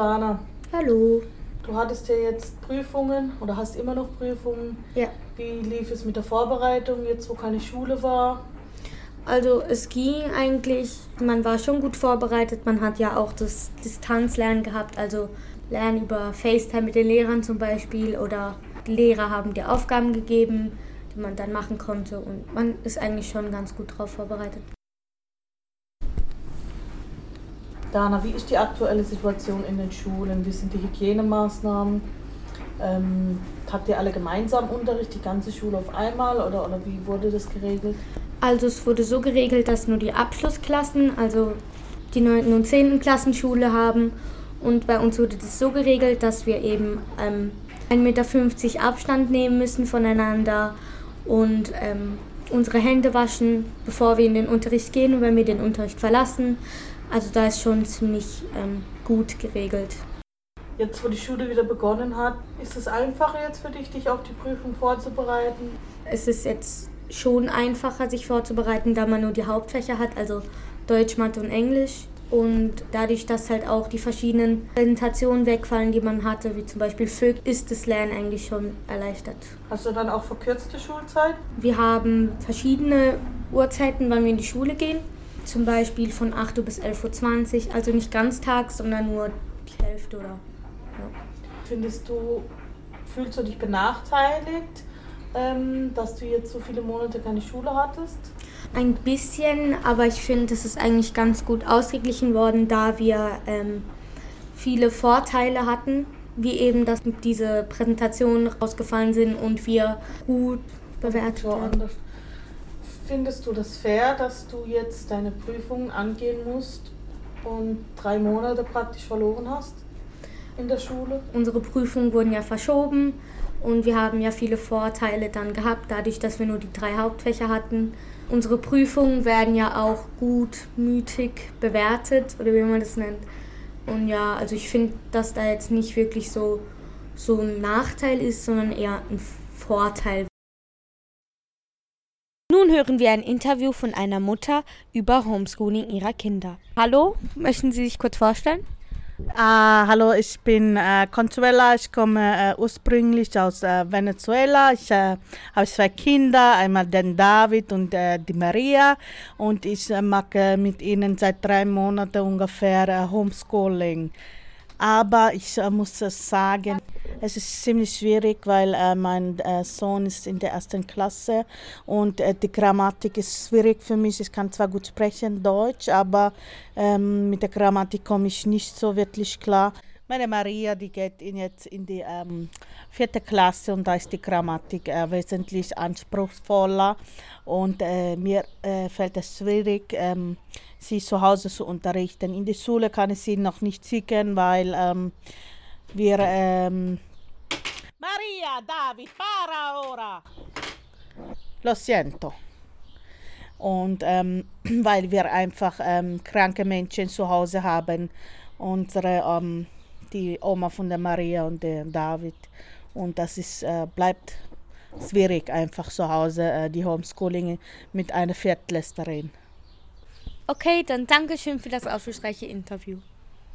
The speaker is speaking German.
Dana, Hallo. du hattest ja jetzt Prüfungen oder hast immer noch Prüfungen. Ja. Wie lief es mit der Vorbereitung jetzt, wo keine Schule war? Also es ging eigentlich, man war schon gut vorbereitet. Man hat ja auch das Distanzlernen gehabt, also Lernen über FaceTime mit den Lehrern zum Beispiel oder die Lehrer haben dir Aufgaben gegeben, die man dann machen konnte und man ist eigentlich schon ganz gut drauf vorbereitet. Dana, wie ist die aktuelle Situation in den Schulen? Wie sind die Hygienemaßnahmen? Ähm, habt ihr alle gemeinsam Unterricht, die ganze Schule auf einmal oder, oder wie wurde das geregelt? Also es wurde so geregelt, dass nur die Abschlussklassen, also die 9. und 10. Klassenschule haben. Und bei uns wurde das so geregelt, dass wir eben ähm, 1,50 Meter Abstand nehmen müssen voneinander und ähm, unsere Hände waschen, bevor wir in den Unterricht gehen und wenn wir den Unterricht verlassen. Also da ist schon ziemlich ähm, gut geregelt. Jetzt, wo die Schule wieder begonnen hat, ist es einfacher jetzt für dich, dich auf die Prüfung vorzubereiten? Es ist jetzt schon einfacher, sich vorzubereiten, da man nur die Hauptfächer hat, also Deutsch, Mathe und Englisch. Und dadurch, dass halt auch die verschiedenen Präsentationen wegfallen, die man hatte, wie zum Beispiel FÖG, ist das Lernen eigentlich schon erleichtert. Hast du dann auch verkürzte Schulzeit? Wir haben verschiedene Uhrzeiten, wann wir in die Schule gehen. Zum Beispiel von 8 Uhr bis 11.20 Uhr, also nicht ganztags, sondern nur die Hälfte oder. Ja. Findest du, fühlst du dich benachteiligt, ähm, dass du jetzt so viele Monate keine Schule hattest? Ein bisschen, aber ich finde, es ist eigentlich ganz gut ausgeglichen worden, da wir ähm, viele Vorteile hatten, wie eben, dass diese Präsentationen rausgefallen sind und wir gut bewertet werden. Findest du das fair, dass du jetzt deine Prüfungen angehen musst und drei Monate praktisch verloren hast in der Schule? Unsere Prüfungen wurden ja verschoben und wir haben ja viele Vorteile dann gehabt, dadurch, dass wir nur die drei Hauptfächer hatten. Unsere Prüfungen werden ja auch gutmütig bewertet oder wie man das nennt. Und ja, also ich finde, dass da jetzt nicht wirklich so, so ein Nachteil ist, sondern eher ein Vorteil. Hören wir ein Interview von einer Mutter über Homeschooling ihrer Kinder. Hallo, möchten Sie sich kurz vorstellen? Ah, hallo, ich bin äh, Consuela. Ich komme äh, ursprünglich aus äh, Venezuela. Ich äh, habe zwei Kinder, einmal den David und äh, die Maria. Und ich äh, mache mit ihnen seit drei Monaten ungefähr äh, Homeschooling. Aber ich äh, muss sagen, es ist ziemlich schwierig, weil äh, mein äh, Sohn ist in der ersten Klasse und äh, die Grammatik ist schwierig für mich. Ich kann zwar gut sprechen Deutsch, aber ähm, mit der Grammatik komme ich nicht so wirklich klar. Meine Maria, die geht in jetzt in die ähm, vierte Klasse und da ist die Grammatik äh, wesentlich anspruchsvoller und äh, mir äh, fällt es schwierig, ähm, sie zu Hause zu unterrichten. In der Schule kann ich sie noch nicht schicken, weil ähm, wir... Ähm Maria, David, para ora! Lo siento. Und ähm, weil wir einfach ähm, kranke Menschen zu Hause haben, unsere, die Oma von der Maria und der David. Und das ist, äh, bleibt schwierig einfach zu Hause, äh, die Homeschooling mit einer Viertlästerin. Okay, dann danke schön für das aufschlussreiche Interview.